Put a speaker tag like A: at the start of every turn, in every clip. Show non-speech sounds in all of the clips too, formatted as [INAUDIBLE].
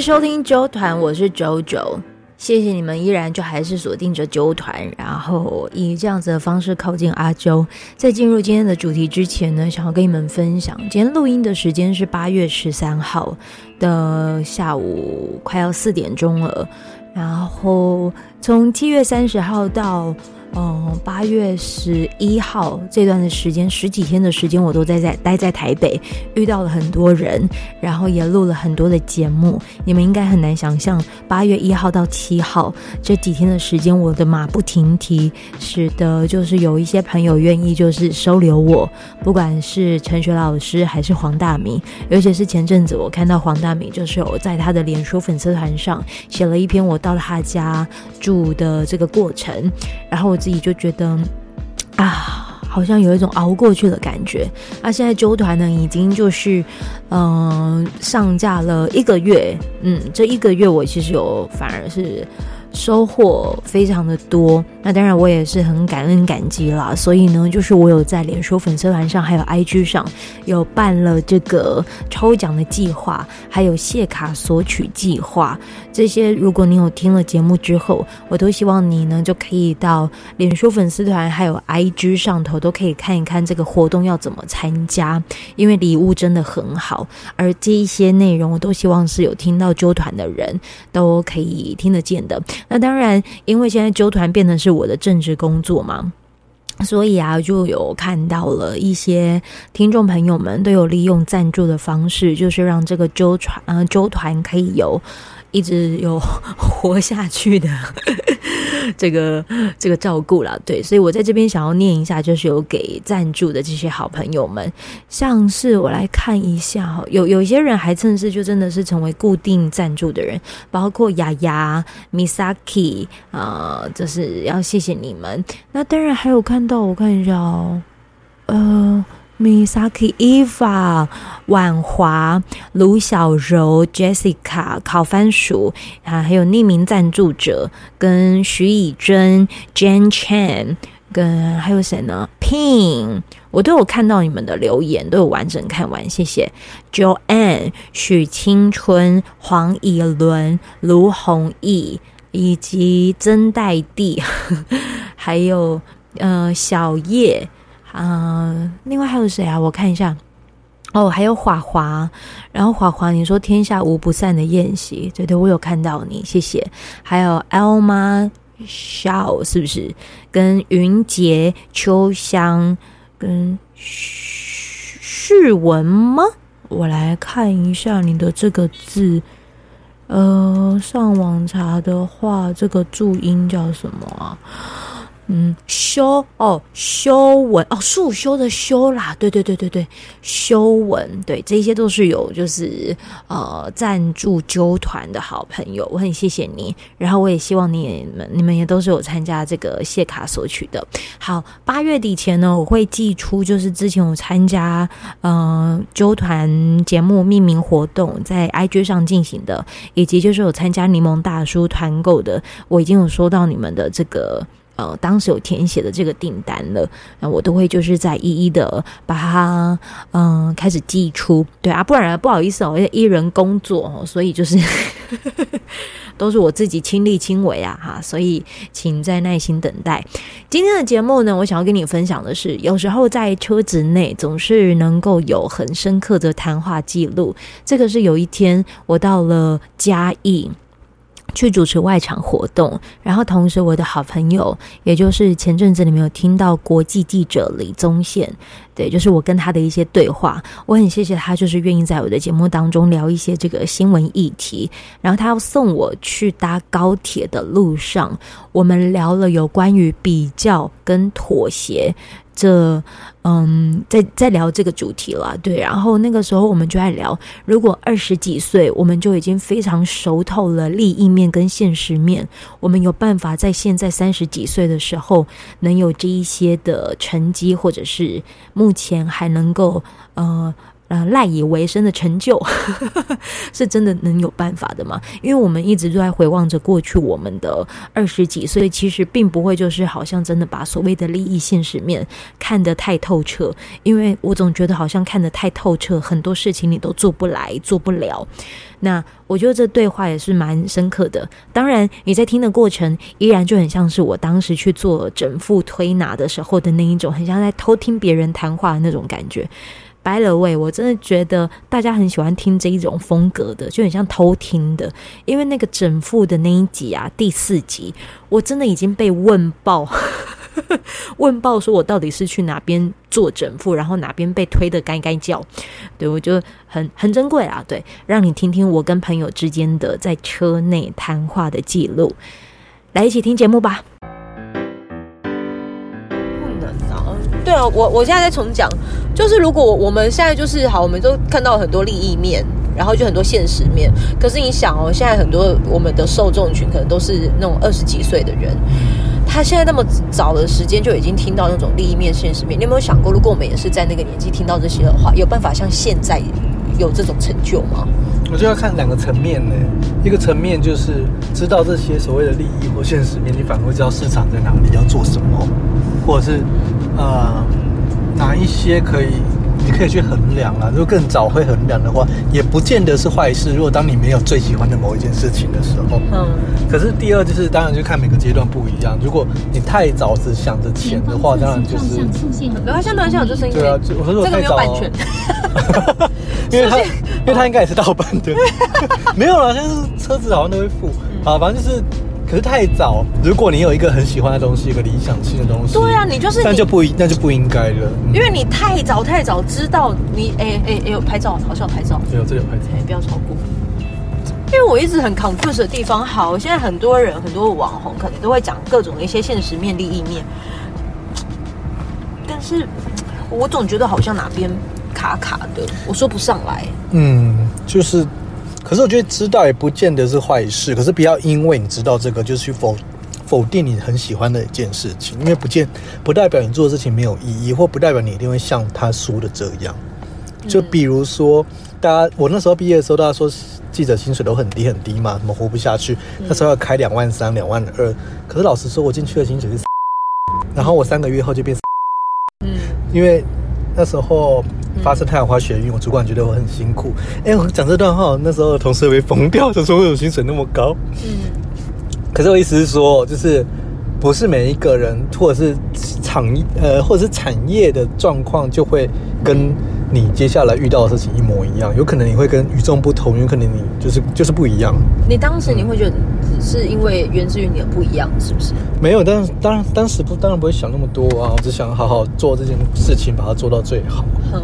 A: 收听啾团，我是九九。谢谢你们依然就还是锁定着啾团，然后以这样子的方式靠近阿啾。在进入今天的主题之前呢，想要跟你们分享，今天录音的时间是八月十三号的下午，快要四点钟了。然后从七月三十号到。嗯，八月十一号这段的时间，十几天的时间，我都在在待在台北，遇到了很多人，然后也录了很多的节目。你们应该很难想象，八月一号到七号这几天的时间，我的马不停蹄，使得就是有一些朋友愿意就是收留我，不管是陈学老师还是黄大米，尤其是前阵子我看到黄大米就是有在他的脸书粉丝团上写了一篇我到他家住的这个过程，然后。自己就觉得啊，好像有一种熬过去的感觉。那、现在纠团呢，已经就是嗯、上架了一个月，嗯，这一个月我其实有反而是。收获非常的多，那当然我也是很感恩感激啦。所以呢，就是我有在脸书粉丝团上，还有 IG 上有办了这个抽奖的计划，还有谢卡索取计划。这些如果你有听了节目之后，我都希望你呢就可以到脸书粉丝团还有 IG 上头都可以看一看这个活动要怎么参加，因为礼物真的很好。而这一些内容，我都希望是有听到纠团的人都可以听得见的。那当然，因为现在纠团变成是我的政治工作嘛，所以啊，就有看到了一些听众朋友们都有利用赞助的方式，就是让这个纠团，呃，纠团可以有。一直有活下去的 [LAUGHS] 这个这个照顾啦，对，所以我在这边想要念一下，就是有给赞助的这些好朋友们，像是我来看一下哈，有有一些人还甚至就真的是成为固定赞助的人，包括雅雅、Misaki 啊，这是要谢谢你们。那当然还有看到，我看一下哦，呃。Misaki、Eva、婉华、卢小柔、Jessica、烤番薯啊，还有匿名赞助者跟徐以真、Jane Chan，跟还有谁呢？Ping，我都有看到你们的留言，都有完整看完，谢谢。Joanne、许青春、黄以伦、卢弘毅以及曾代娣，[LAUGHS] 还有呃小叶。啊、另外还有谁啊？我看一下，哦，还有华华，然后华华，你说天下无不散的宴席，对对，我有看到你，谢谢。还有 Elma Shaw 是不是？跟云杰、秋香，跟旭文吗？我来看一下你的这个字，呃，上网查的话，这个注音叫什么啊？嗯，修哦，修文哦，束修的修啦，对对对对对，修文，对，这些都是有就是呃赞助啾团的好朋友，我很谢谢你，然后我也希望你们你们也都是有参加这个谢卡索取的。好，八月底前呢，我会寄出就是之前我参加呃啾团节目命名活动在 IG 上进行的，以及就是有参加柠檬大叔团购的，我已经有收到你们的这个。呃，当时有填写的这个订单了，那我都会就是再一一的把它嗯、呃、开始寄出，对啊，不然不好意思哦，一人工作哦，所以就是 [LAUGHS] 都是我自己亲力亲为啊哈，所以请再耐心等待。今天的节目呢，我想要跟你分享的是，有时候在车子内总是能够有很深刻的谈话记录。这个是有一天我到了嘉义。去主持外场活动，然后同时我的好朋友，也就是前阵子你们有听到国际记者李宗宪，对，就是我跟他的一些对话，我很谢谢他，就是愿意在我的节目当中聊一些这个新闻议题。然后他要送我去搭高铁的路上，我们聊了有关于比较跟妥协。这嗯，在在聊这个主题了，对。然后那个时候我们就在聊，如果二十几岁我们就已经非常熟透了利益面跟现实面，我们有办法在现在三十几岁的时候能有这一些的成绩，或者是目前还能够呃
B: 呃赖以为生的成就，[LAUGHS] 是真的能有办法的吗？因为我们一直都在回望着过去我们的二十几岁，其实并不会就是好像真的把所谓的利益现实面看得太透彻，因为我总觉得好像看得太透彻，很多事情你都做不来，做不了。那我觉得这对话也是蛮深刻的。当然，你在听的过程，依然就很像是我当时去做整副推拿的时候的那一种，很像在偷听别人谈话的那种感觉。By the way，我真的觉得大家很喜欢听这一种风格的，就很像偷听的。因为那个整副的那一集啊，第四集，我真的已经被问爆。[LAUGHS] 问爆说：“我到底是去哪边做整副，然后哪边被推的该该叫？”对，我就很很珍贵啊。对，让你听听我跟朋友之间的在车内谈话的记录，来一起听节目吧。啊！对啊，我我现在在重讲，就是如果我们现在就是好，我们都看到很多利益面，然后就很多现实面。可是你想哦，现在很多我们的受众群可能都是那种二十几岁的人。他现在那么早的时间就已经听到那种利益面、现实面，你有没有想过，如果我们也是在那个年纪听到这些的话，有办法像现在有这种成就吗？
C: 我就要看两个层面呢，一个层面就是知道这些所谓的利益或现实面，你反而会知道市场在哪里，要做什么，或者是呃哪一些可以。你可以去衡量啊，如果更早会衡量的话，也不见得是坏事。如果当你没有最喜欢的某一件事情的时候，嗯，可是第二就是，当然就看每个阶段不一样。如果你太早只想着钱的话，当然就是。
B: 没关系，没关系，有这声音。
C: 对啊，我说如果太早，这个没有版权。[LAUGHS] 因为他，因为他应该也是盗版的。[LAUGHS] 没有啦，现在是车子好像都会付。啊，反正就是。可是太早，如果你有一个很喜欢的东西，一个理想性的东西，
B: 对啊，你就是，
C: 那就不那就不应该了，
B: 因为你太早太早知道你，哎哎哎，有拍照，好像有拍照，
C: 没有这里有拍照，
B: 哎，不要超过。因为我一直很 confuse 的地方，好，现在很多人很多网红可能都会讲各种的一些现实面、利益面，但是我总觉得好像哪边卡卡的，我说不上来。
C: 嗯，就是。可是我觉得知道也不见得是坏事，可是不要因为你知道这个就去否否定你很喜欢的一件事情，因为不见不代表你做的事情没有意义，或不代表你一定会像他说的这样。就比如说，大家我那时候毕业的时候，大家说记者薪水都很低很低嘛，怎么活不下去？那时候要开两万三、两万二，可是老实说，我进去的薪水是，然后我三个月后就变，嗯，因为那时候。发生太阳花学运，我主管觉得我很辛苦。哎、欸，我讲这段话，那时候的同事会疯掉，[LAUGHS] 就说为什么薪水那么高？嗯。[LAUGHS] 可是我意思是说，就是不是每一个人，或者是产业呃，或者是产业的状况，就会跟你接下来遇到的事情一模一样。有可能你会跟与众不同，有可能你就是就是不一样。
B: 你当时你会觉得只是因为源自于你的不一样，是不是？
C: 没有，但当然当时不当然不会想那么多啊，我只想好好做这件事情，把它做到最好。嗯。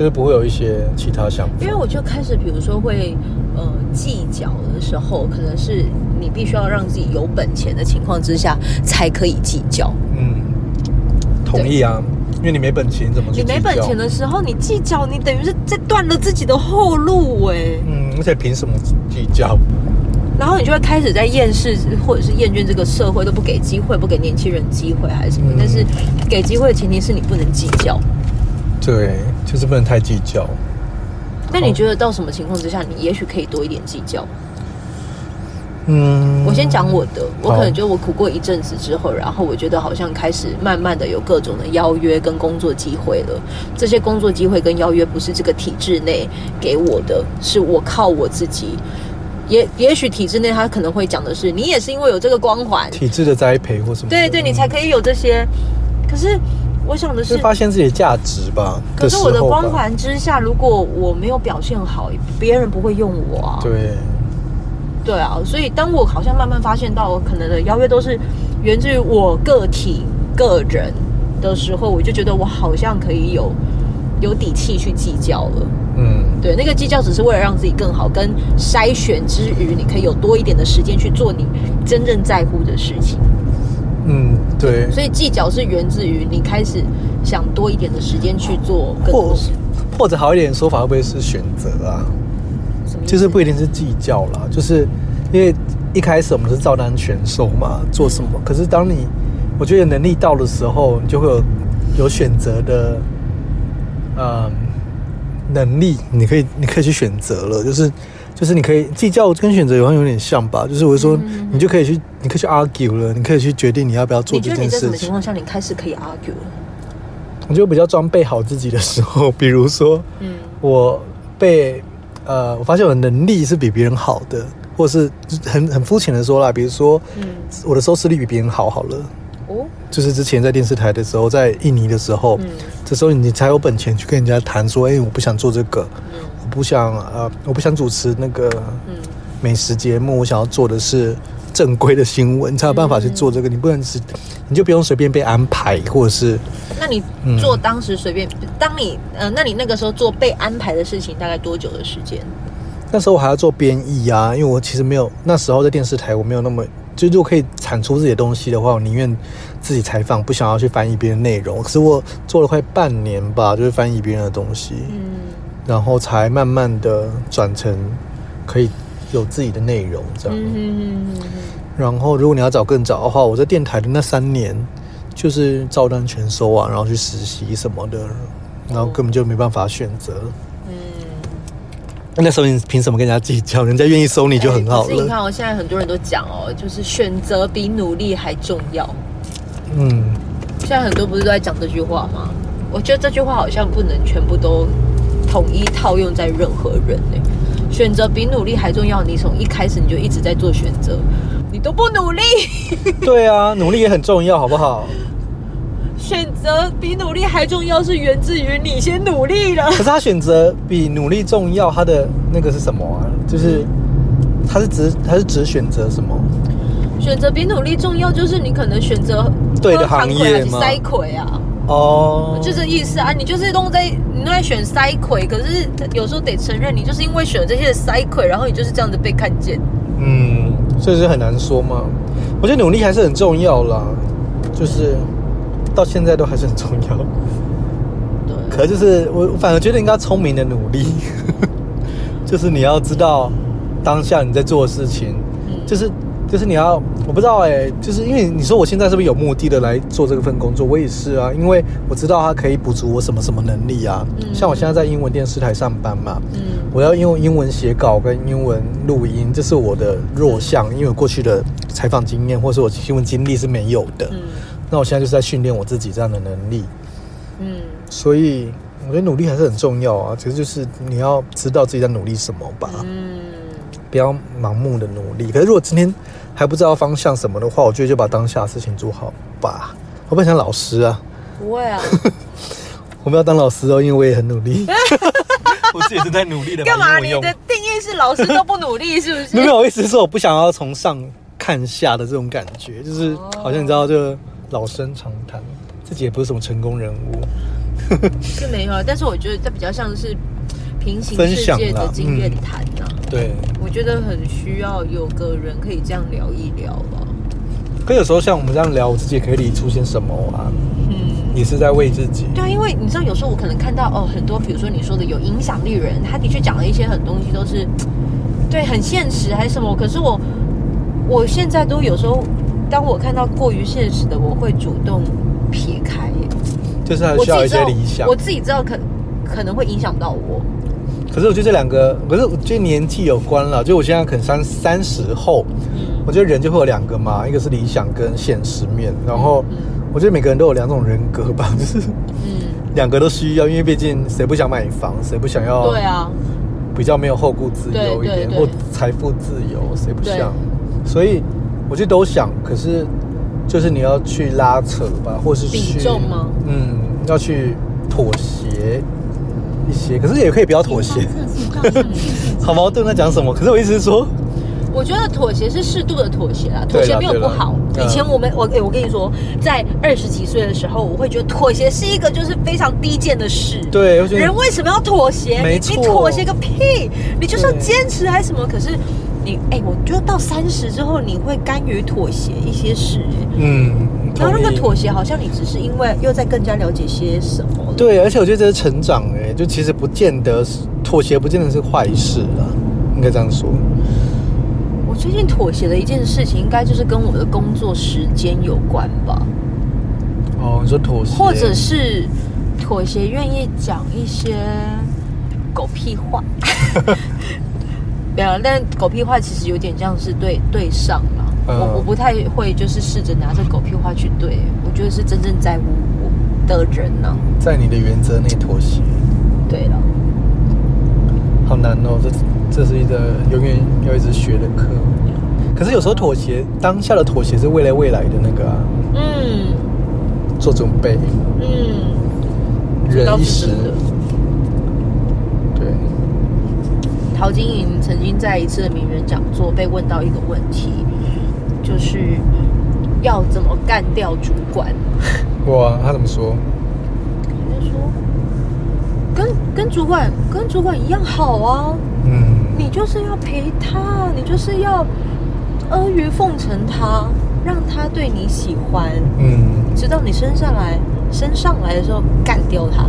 C: 就是不会有一些其他想法，
B: 因为我就开始，比如说会呃计较的时候，可能是你必须要让自己有本钱的情况之下才可以计较。嗯，
C: 同意啊，因为你没本钱怎么？
B: 你没本钱的时候，你计较，你等于是在断了自己的后路哎。
C: 嗯，而且凭什么计较？
B: 然后你就会开始在厌世，或者是厌倦这个社会，都不给机会，不给年轻人机会还是什么？嗯，但是给机会的前提是你不能计较。
C: 对，就是不能太计较。
B: 那你觉得到什么情况之下，你也许可以多一点计较？
C: 嗯，
B: 我先讲我的，我可能觉得我苦过一阵子之后，然后我觉得好像开始慢慢的有各种的邀约跟工作机会了。这些工作机会跟邀约不是这个体制内给我的，是我靠我自己。也也许体制内他可能会讲的是，你也是因为有这个光环，
C: 体制的栽培或什么，
B: 对对，你才可以有这些。可是。我想的是，
C: 是发现自己的价值吧。
B: 可是我的光环之下，如果我没有表现好，别人不会用我啊。
C: 对，
B: 对啊。所以当我好像慢慢发现到，可能的邀约都是源自于我个体个人的时候，我就觉得我好像可以有有底气去计较了。嗯，对，那个计较只是为了让自己更好，跟筛选之余，你可以有多一点的时间去做你真正在乎的事情。
C: 嗯，对，
B: 所以计较是源自于你开始想多一点的时间去做更多事，
C: 或者好一点的说法会不会是选择啊？就是不一定是计较啦，就是因为一开始我们是照单全收嘛，做什么？可是当你我觉得能力到的时候，你就会有有选择的，嗯，能力，你可以你可以去选择了，就是就是你可以计较跟选择有好像有点像吧，就是我说你就可以去你可以去 argue 了，你可以去决定你要不要做这件事情。你觉得你在什么
B: 情况下你开始可以 argue 了？
C: 我觉得比较装备好自己的时候，比如说，嗯，我被呃，我发现我的能力是比别人好的，或是很很肤浅的说啦，比如说，嗯，我的收视率比别人好好了。哦，就是之前在电视台的时候，在印尼的时候，嗯，这时候你才有本钱去跟人家谈说，哎，我不想做这个，不想呃，我不想主持那个美食节目，我想要做的是正规的新闻，你才有办法去做这个。你不能是，你就不用随便被安排，或者是。
B: 那你做当时随便，嗯、当你呃，那你那个时候做被安排的事情，大概多久的时间？
C: 那时候我还要做编译啊，因为我其实没有那时候在电视台，我没有那么。就如果可以产出自己的东西的话，我宁愿自己采访，不想要去翻译别人内容。可是我做了快半年吧，就是翻译别人的东西，嗯，然后才慢慢的转成可以有自己的内容这样。嗯嗯嗯。然后如果你要找更早的话，我在电台的那三年就是照单全收啊，然后去实习什么的，然后根本就没办法选择。那时候你凭什么跟人家计较？人家愿意收你就很好了。
B: 欸、你看，我现在很多人都讲哦，就是选择比努力还重要。
C: 嗯，
B: 现在很多不是都在讲这句话吗？我觉得这句话好像不能全部都统一套用在任何人呢。选择比努力还重要，你从一开始你就一直在做选择，你都不努力。[LAUGHS]
C: 对啊，努力也很重要，好不好？
B: 选择比努力还重要，是源自于你先努力了。可
C: 是他选择比努力重要，他的那个是什么啊？就是他是只他是只选择什么？
B: 选择比努力重要，就是你可能选择
C: 对的行业吗？
B: 塞葵啊，
C: 哦，
B: 就这意思啊。你就是都在你都在选塞葵，可是有时候得承认，你就是因为选这些塞葵，然后你就是这样子被看见。
C: 嗯，所以是很难说嘛。我觉得努力还是很重要啦，就是。到现在都还是很重要，对。可就是我反而觉得应该聪明的努力，[LAUGHS] 就是你要知道当下你在做的事情，就是就是你要我不知道哎，就是因为你说我现在是不是有目的的来做这份工作？我也是啊，因为我知道它可以补足我什么什么能力啊。像我现在在英文电视台上班嘛，嗯，我要用英文写稿跟英文录音，这是我的弱项，因为我过去的采访经验或是我新闻经历是没有的。那我现在就是在训练我自己这样的能力，嗯，所以我觉得努力还是很重要啊。其实就是你要知道自己在努力什么吧，嗯，不要盲目的努力。可是如果今天还不知道方向什么的话，我觉得就把当下的事情做好吧。我不想老师啊，
B: 不会啊，[LAUGHS]
C: 我们要当老师哦，因为我也很努力，[LAUGHS] 我自己也是在努力的。[LAUGHS]
B: 干嘛？你的定义是老师都不努力，是不是？
C: 没有，我意思是说我不想要从上看下的这种感觉，就是好像你知道就。老生常谈，自己也不是什么成功人物，
B: 是没有，但是我觉得这比较像是平行世界的经验谈呐。对，我觉得很需要有个人可以这样聊一聊吧。
C: 可有时候像我们这样聊，我自己也可以理出些什么啊？嗯，也是在为自己。
B: 对啊，因为你知道，有时候我可能看到哦，很多比如说你说的有影响力人，他的确讲了一些很东西，都是对很现实还是什么。可是我我现在都有时候。当我看到过于现实的，我会主动撇开。
C: 就是还需要一些理想。
B: 我自己知道可可能会影响到我。
C: 可是我觉得这两个，可是我觉得年纪有关了。就我现在可能三三十后，嗯，我觉得人就会有两个嘛，一个是理想跟现实面。然后我觉得每个人都有两种人格吧，[LAUGHS] 就是嗯，两个都需要，因为毕竟谁不想买房，谁不想要？对啊，比较没有后顾之忧一点，或财富自由，谁不想？所以。我觉得都想，可是就是你要去拉扯吧，或是去
B: 比重吗？
C: 嗯，要去妥协一些，可是也可以不要妥协。好矛盾在讲什么？可是我意思是说，
B: 我觉得妥协是适度的妥协啦，妥协没有不好。以前我们我哎，我跟你说，在二十几岁的时候，我会觉得妥协是一个就是非常低贱的事。
C: 对，
B: 人为什么要妥协？没错，你妥协个屁！你就是要坚持还是什么？可是。你哎、欸，我觉得到三十之后，你会甘于妥协一些事，
C: 嗯，
B: 然后那个妥协好像你只是因为又在更加了解些什么。
C: 对，而且我觉得这是成长，哎，就其实不见得是妥协，不见得是坏事啊，应该这样说。
B: 我最近妥协的一件事情，应该就是跟我的工作时间有关吧。
C: 哦，你说妥协，
B: 或者是妥协，愿意讲一些。狗屁话。[LAUGHS] 对啊，但狗屁话其实有点像是对对上我我不太会就是试着拿着狗屁话去对，我觉得是真正在乎我的人呢、啊，
C: 在你的原则内妥协。
B: 对了，
C: 好难哦，这这是一个永远要一直学的课。可是有时候妥协，当下的妥协是为了未来的那个啊，嗯，做准备，嗯，忍一时。对。
B: 陶晶莹曾经在一次的名人讲座被问到一个问题，就是要怎么干掉主管？
C: 哇，他怎么说？
B: 他说，跟跟主管跟主管一样好啊，嗯，你就是要陪他，你就是要。阿谀奉承他，让他对你喜欢，嗯，直到你升上来，升上来的时候干掉他。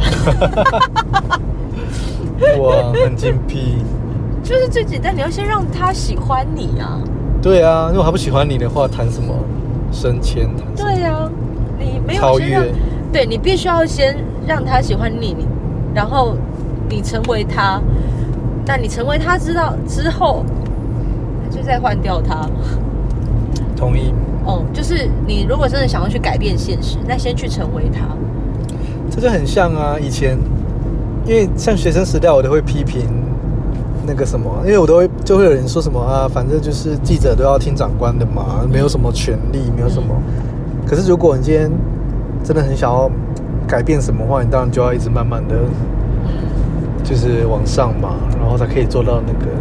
B: [LAUGHS]
C: 哇，很精辟。[LAUGHS]
B: 就是最简单，你要先让他喜欢你啊。
C: 对啊，如果他不喜欢你的话，谈什么升迁？
B: 对啊，你没有超越。对，你必须要先让他喜欢你，你然后你成为他，那你成为他知道之后。就再换掉他，
C: 同意。
B: 哦，就是你如果真的想要去改变现实，那先去成为他。
C: 这就很像啊，以前，因为像学生时代，我都会批评那个什么，因为我都会就会有人说什么啊，反正就是记者都要听长官的嘛，没有什么权利，没有什么。嗯、可是如果你今天真的很想要改变什么话，你当然就要一直慢慢的，就是往上嘛，然后才可以做到那个。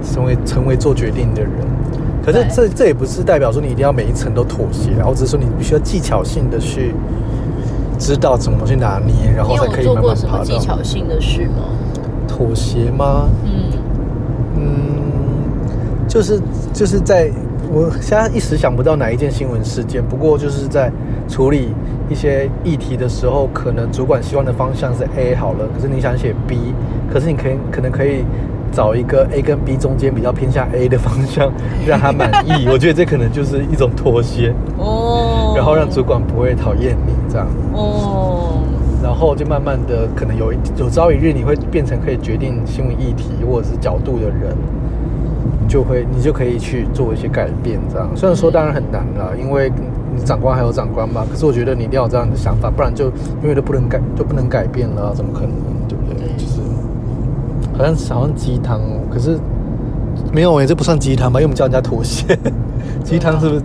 C: 成为成为做决定的人，可是这这也不是代表说你一定要每一层都妥协，然后只是说你必须要技巧性的去知道怎么去拿捏，然后才可以慢慢爬到。你有做过什么
B: 技巧性的事吗？
C: 妥协吗？嗯嗯，就是就是在我现在一时想不到哪一件新闻事件，不过就是在处理一些议题的时候，可能主管希望的方向是 A 好了，可是你想写 B，可是你可以可能可以。找一个 A 跟 B 中间比较偏向 A 的方向，让他满意。[LAUGHS] 我觉得这可能就是一种妥协哦，然后让主管不会讨厌你这样哦，然后就慢慢的可能有一有朝一日你会变成可以决定新闻议题或者是角度的人，就会你就可以去做一些改变这样。虽然说当然很难了，因为你长官还有长官嘛，可是我觉得你一定要有这样的想法，不然就永远都不能改就不能改变了，怎么可能？对不对？就是。好像好像鸡汤哦，可是没有诶，这不算鸡汤吧？因为我们叫人家妥协。鸡汤是不是？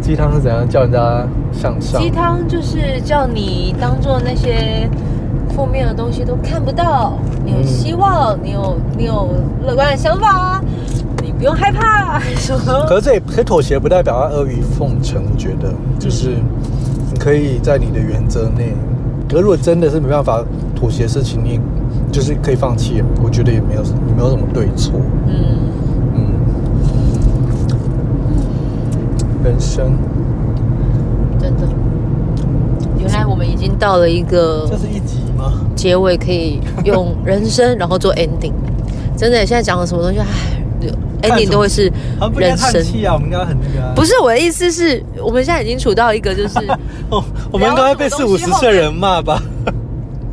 C: 鸡汤是怎样叫人家向上？
B: 鸡汤就是叫你当做那些负面的东西都看不到，你有希望，嗯、你有你有乐观的想法，你不用害怕。[LAUGHS]
C: 可是这也可以妥协，不代表要阿谀奉承。我觉得就是你可以在你的原则内。可是如果真的是没办法妥协的事情，你。就是可以放弃，我觉得也没有，也没有什么对错。嗯嗯，人生
B: 真的，原来我们已经到了一个，
C: 这是一集吗？
B: 结尾可以用 [LAUGHS] 人生，然后做 ending。真的，现在讲的什么东西，哎，ending 都会是人生。
C: 啊，我们应该很那个。
B: 不是我的意思是，我们现在已经处到一个就是，
C: 哦，我们应该会被四五十岁人骂吧。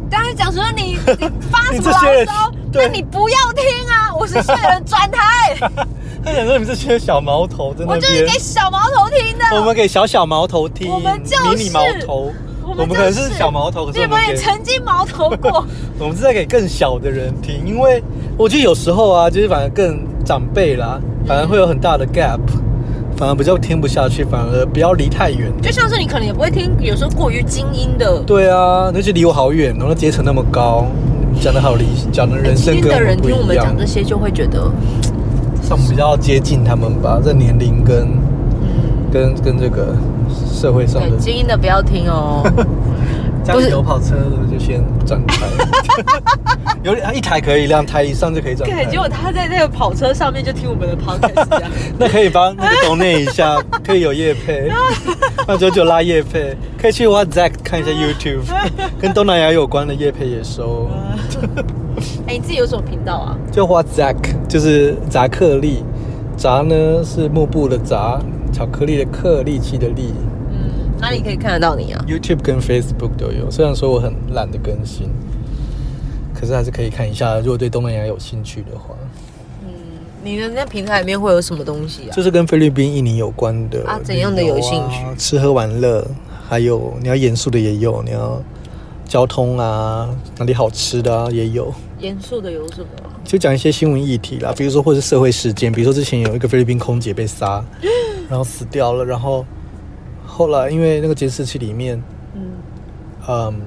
B: 刚才讲说你你发什么 [LAUGHS] 牢骚？那你不要听啊！五十岁人转台。[LAUGHS]
C: 他想说你们这些小毛头真的。
B: 我就是给小毛头听的。
C: 我们给小小毛头听。
B: 我们就是
C: 迷你毛头。我们可能是小毛头，可是我们
B: 也曾经毛头过。[LAUGHS]
C: 我们是在给更小的人听，因为我觉得有时候啊，就是反而更长辈啦，反而会有很大的 gap。反而比较听不下去，反而不要离太远。
B: 就像是你可能也不会听，有时候过于精英的。
C: 对啊，那就离我好远，然后阶层那么高，讲的好理，讲的人生跟的人听我们讲这些，就会觉得，比较接近他们吧，这年龄跟，嗯、跟跟这个社会上的。
B: 精英的不要听哦。[LAUGHS]
C: 家里有跑车的就先转台，[LAUGHS] 有一台可以，两台以上就可以转台。
B: 对，结果他在那个跑车上面就听我们的 podcast，[LAUGHS]
C: 那可以帮那个 donate 一下，可以有夜配，那九九拉夜配，可以去 WhatsApp 看一下 YouTube，跟东南亚有关的夜配也收。
B: 哎，你自己有什么频道啊？
C: 就 WhatsApp，就是扎克力，杂呢是幕布的扎，巧克力的克，力气的力。
B: 哪里可以看得到你啊？YouTube
C: 跟 Facebook 都有。虽然说我很懒得更新，可是还是可以看一下，如果对东南亚有兴趣的话。
B: 嗯，你的那平台里面会有什么东西啊？
C: 就是跟菲律宾、印尼有关的啊，
B: 怎样的有兴趣？
C: 吃喝玩乐，还有你要严肃的也有，你要交通啊，哪里好吃的啊也有。
B: 严肃的有什么？
C: 就讲一些新闻议题啦，比如说或是社会事件，比如说之前有一个菲律宾空姐被杀，[GASPS] 然后死掉了，然后后来因为那个监视器里面，嗯，嗯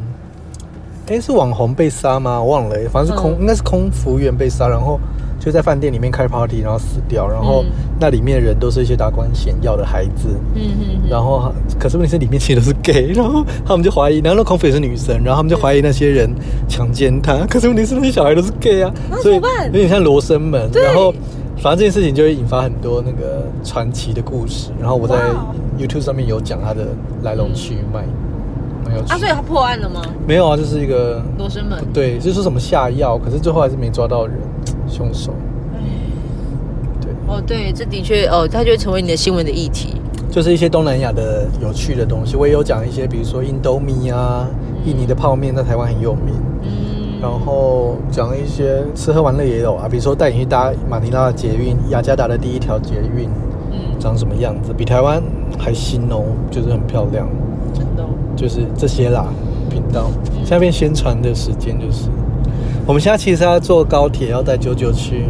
C: 哎，是网红被杀吗？我忘了，反正是空，嗯、应该是空服员被杀，然后就在饭店里面开 party，然后死掉，然后那里面的人都是一些达官显要的孩子，嗯嗯，然后可是问题是里面其实都是 gay，然后他们就怀疑，然后那空服也是女生，然后他们就怀疑那些人强奸她，可是问题是那些小孩都是 gay 啊，所以有点像罗生门，然后反正这件事情就会引发很多那个传奇的故事，然后我在 YouTube 上面有讲它的来龙去脉。
B: 啊，所以他破案了吗？
C: 没有啊，就是一个
B: 罗生门。
C: 对，就是说什么下药，可是最后还是没抓到人，凶手。对。
B: 哦，对，这的确哦，它就会成为你的新闻的议题。
C: 就是一些东南亚的有趣的东西，我也有讲一些，比如说印度米啊，印尼的泡面在台湾很有名。嗯。然后讲一些吃喝玩乐也有啊，比如说带你去搭马尼拉的捷运，雅加达的第一条捷运，嗯，长什么样子？比台湾还新哦，就是很漂亮。真的。就是这些啦，频道。下面宣传的时间就是，我们现在其实要坐高铁，要带九九去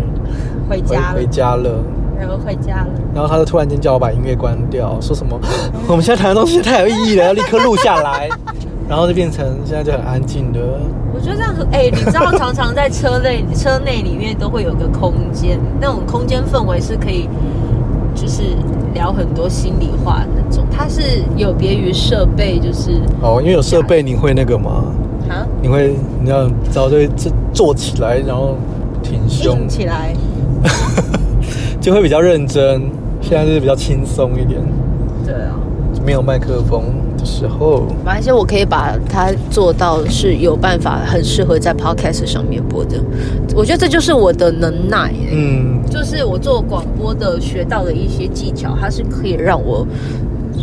B: 回家
C: 回家了，
B: 然后回家了。
C: 然后他就突然间叫我把音乐关掉，说什么 [LAUGHS] 我们现在谈的东西太有意义了，要立刻录下来。[LAUGHS] 然后就变成现在就很安静的。
B: 我觉得这样很哎，你知道常常在车内车内里面都会有个空间，那种空间氛围是可以。就是聊很多心里话那种，它是有别于设备，就是
C: 哦，因为有设备，你会那个吗？啊？你会你要早就坐坐起来，然后挺胸
B: 起来，[LAUGHS]
C: 就会比较认真。现在就是比较轻松一点。
B: 对啊，
C: 没有麦克风。时候，
B: 反正我可以把它做到是有办法，很适合在 podcast 上面播的。我觉得这就是我的能耐，嗯，就是我做广播的学到的一些技巧，它是可以让我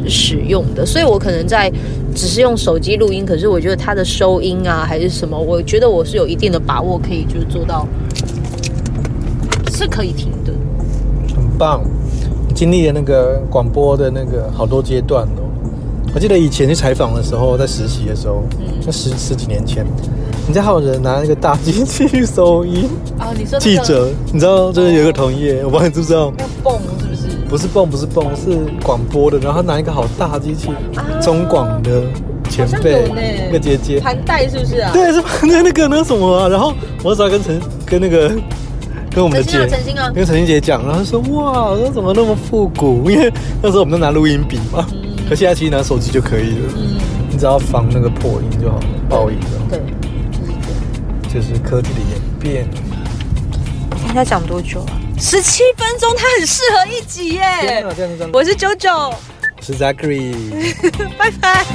B: 使用的。所以我可能在只是用手机录音，可是我觉得它的收音啊，还是什么，我觉得我是有一定的把握，可以就是做到是可以停的。
C: 很棒，经历了那个广播的那个好多阶段哦。我记得以前去采访的时候，在实习的时候，就十十几年前，人家还有人拿那个大机器去收音。
B: 哦，你说
C: 记者，你知道，就是有一个同业，我不知道你知不知道？
B: 不是？
C: 蹦，不是蹦，是广播的。然后拿一个好大机器，中广的前辈，一个姐姐，
B: 盘带是不是啊？
C: 对，是盘带 [LAUGHS] 那个那什么啊？然后我那时候跟陈跟那个跟我们的姐，
B: 陈星啊，
C: 跟陈星姐讲，然后说哇，那怎么那么复古？因为那时候我们都拿录音笔嘛。可现在其实拿手机就可以了，嗯，你只要防那个破音就好，爆音的。
B: 对，就是这样，
C: 就是科技的演变。
B: 你在讲多久啊？十七分钟，它很适合一集耶。我是九九，
C: 是 Zachary，[LAUGHS]
B: 拜拜。